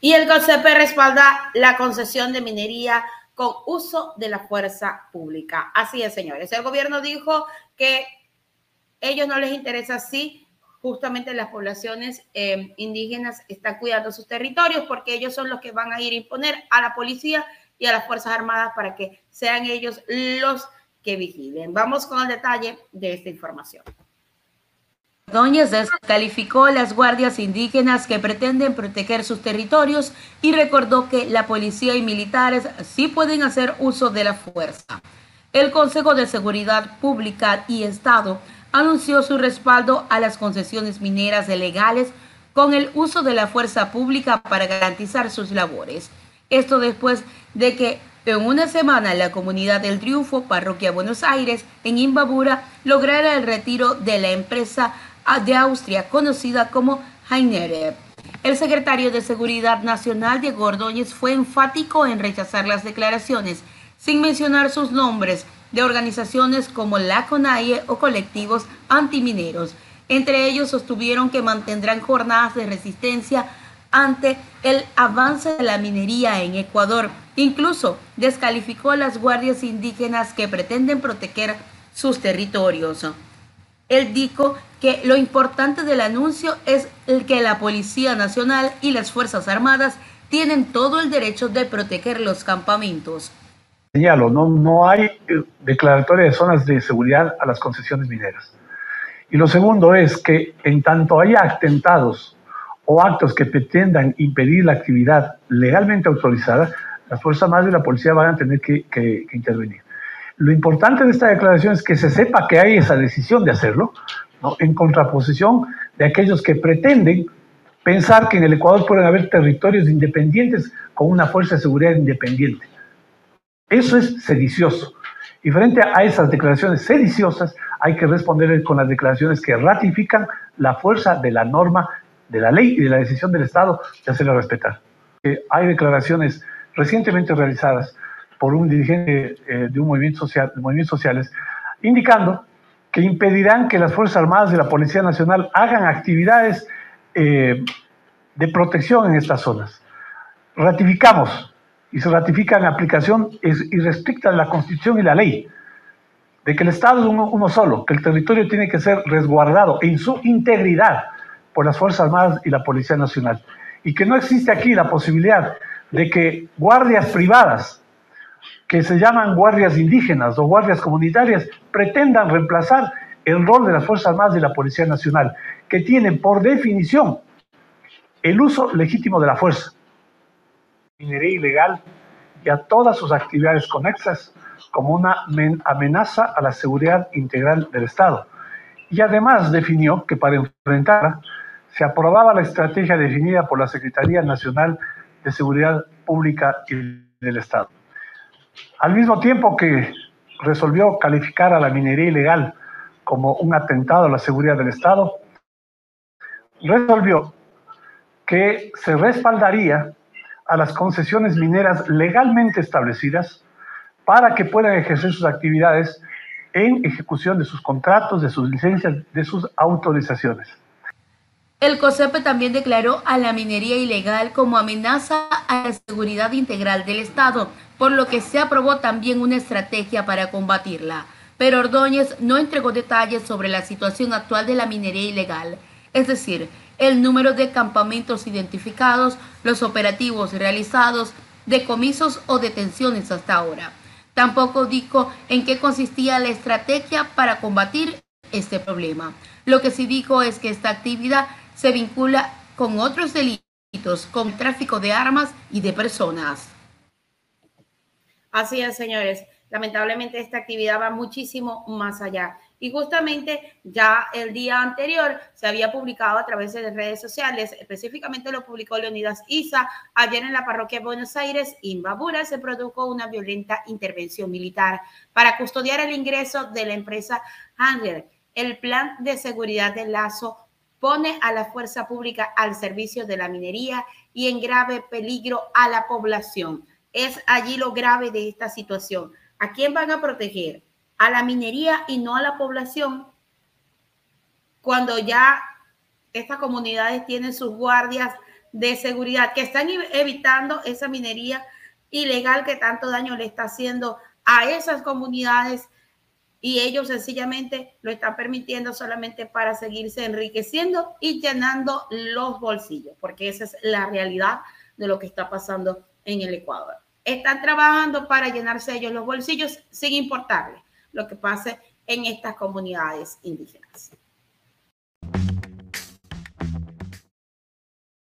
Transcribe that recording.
Y el COSEPE respalda la concesión de minería con uso de la fuerza pública. Así es, señores. El gobierno dijo que ellos no les interesa si justamente las poblaciones eh, indígenas están cuidando sus territorios porque ellos son los que van a ir a imponer a la policía y a las Fuerzas Armadas para que sean ellos los que vigilen. Vamos con el detalle de esta información. Ordóñez descalificó las guardias indígenas que pretenden proteger sus territorios y recordó que la policía y militares sí pueden hacer uso de la fuerza. El Consejo de Seguridad Pública y Estado anunció su respaldo a las concesiones mineras legales con el uso de la fuerza pública para garantizar sus labores. Esto después de que en una semana la comunidad del Triunfo, Parroquia Buenos Aires, en Imbabura, lograra el retiro de la empresa de Austria conocida como Heinere. El secretario de Seguridad Nacional, Diego Ordóñez, fue enfático en rechazar las declaraciones, sin mencionar sus nombres, de organizaciones como la CONAIE o colectivos antimineros. Entre ellos sostuvieron que mantendrán jornadas de resistencia ante el avance de la minería en Ecuador. Incluso descalificó a las guardias indígenas que pretenden proteger sus territorios. Él dijo que lo importante del anuncio es que la Policía Nacional y las Fuerzas Armadas tienen todo el derecho de proteger los campamentos. Señalo, no, no hay eh, declaratoria de zonas de seguridad a las concesiones mineras. Y lo segundo es que en tanto haya atentados o actos que pretendan impedir la actividad legalmente autorizada, las Fuerzas Armadas y la Policía van a tener que intervenir. Lo importante de esta declaración es que se sepa que hay esa decisión de hacerlo, en contraposición de aquellos que pretenden pensar que en el Ecuador pueden haber territorios independientes con una fuerza de seguridad independiente. Eso es sedicioso. Y frente a esas declaraciones sediciosas, hay que responder con las declaraciones que ratifican la fuerza de la norma, de la ley y de la decisión del Estado de hacerla respetar. hay declaraciones recientemente realizadas por un dirigente eh, de un movimiento social, de movimientos sociales, indicando que impedirán que las Fuerzas Armadas y la Policía Nacional hagan actividades eh, de protección en estas zonas. Ratificamos, y se ratifica en aplicación y respecta la Constitución y la ley, de que el Estado es uno, uno solo, que el territorio tiene que ser resguardado en su integridad por las Fuerzas Armadas y la Policía Nacional, y que no existe aquí la posibilidad de que guardias privadas que se llaman guardias indígenas o guardias comunitarias pretendan reemplazar el rol de las Fuerzas Armadas y la Policía Nacional, que tienen por definición el uso legítimo de la fuerza, minería ilegal y a todas sus actividades conexas como una amenaza a la seguridad integral del Estado. Y además definió que para enfrentarla se aprobaba la estrategia definida por la Secretaría Nacional de Seguridad Pública y del Estado. Al mismo tiempo que resolvió calificar a la minería ilegal como un atentado a la seguridad del Estado, resolvió que se respaldaría a las concesiones mineras legalmente establecidas para que puedan ejercer sus actividades en ejecución de sus contratos, de sus licencias, de sus autorizaciones. El COSEPE también declaró a la minería ilegal como amenaza a la seguridad integral del Estado, por lo que se aprobó también una estrategia para combatirla. Pero Ordóñez no entregó detalles sobre la situación actual de la minería ilegal, es decir, el número de campamentos identificados, los operativos realizados, decomisos o detenciones hasta ahora. Tampoco dijo en qué consistía la estrategia para combatir este problema. Lo que sí dijo es que esta actividad se vincula con otros delitos, con tráfico de armas y de personas. Así es, señores. Lamentablemente esta actividad va muchísimo más allá. Y justamente ya el día anterior se había publicado a través de las redes sociales, específicamente lo publicó Leonidas Isa, ayer en la parroquia de Buenos Aires, Imbabura, se produjo una violenta intervención militar para custodiar el ingreso de la empresa Hanger. El plan de seguridad del Lazo pone a la fuerza pública al servicio de la minería y en grave peligro a la población. Es allí lo grave de esta situación. ¿A quién van a proteger? A la minería y no a la población. Cuando ya estas comunidades tienen sus guardias de seguridad que están evitando esa minería ilegal que tanto daño le está haciendo a esas comunidades y ellos sencillamente lo están permitiendo solamente para seguirse enriqueciendo y llenando los bolsillos, porque esa es la realidad de lo que está pasando en el Ecuador. Están trabajando para llenarse ellos los bolsillos sin importarles lo que pase en estas comunidades indígenas.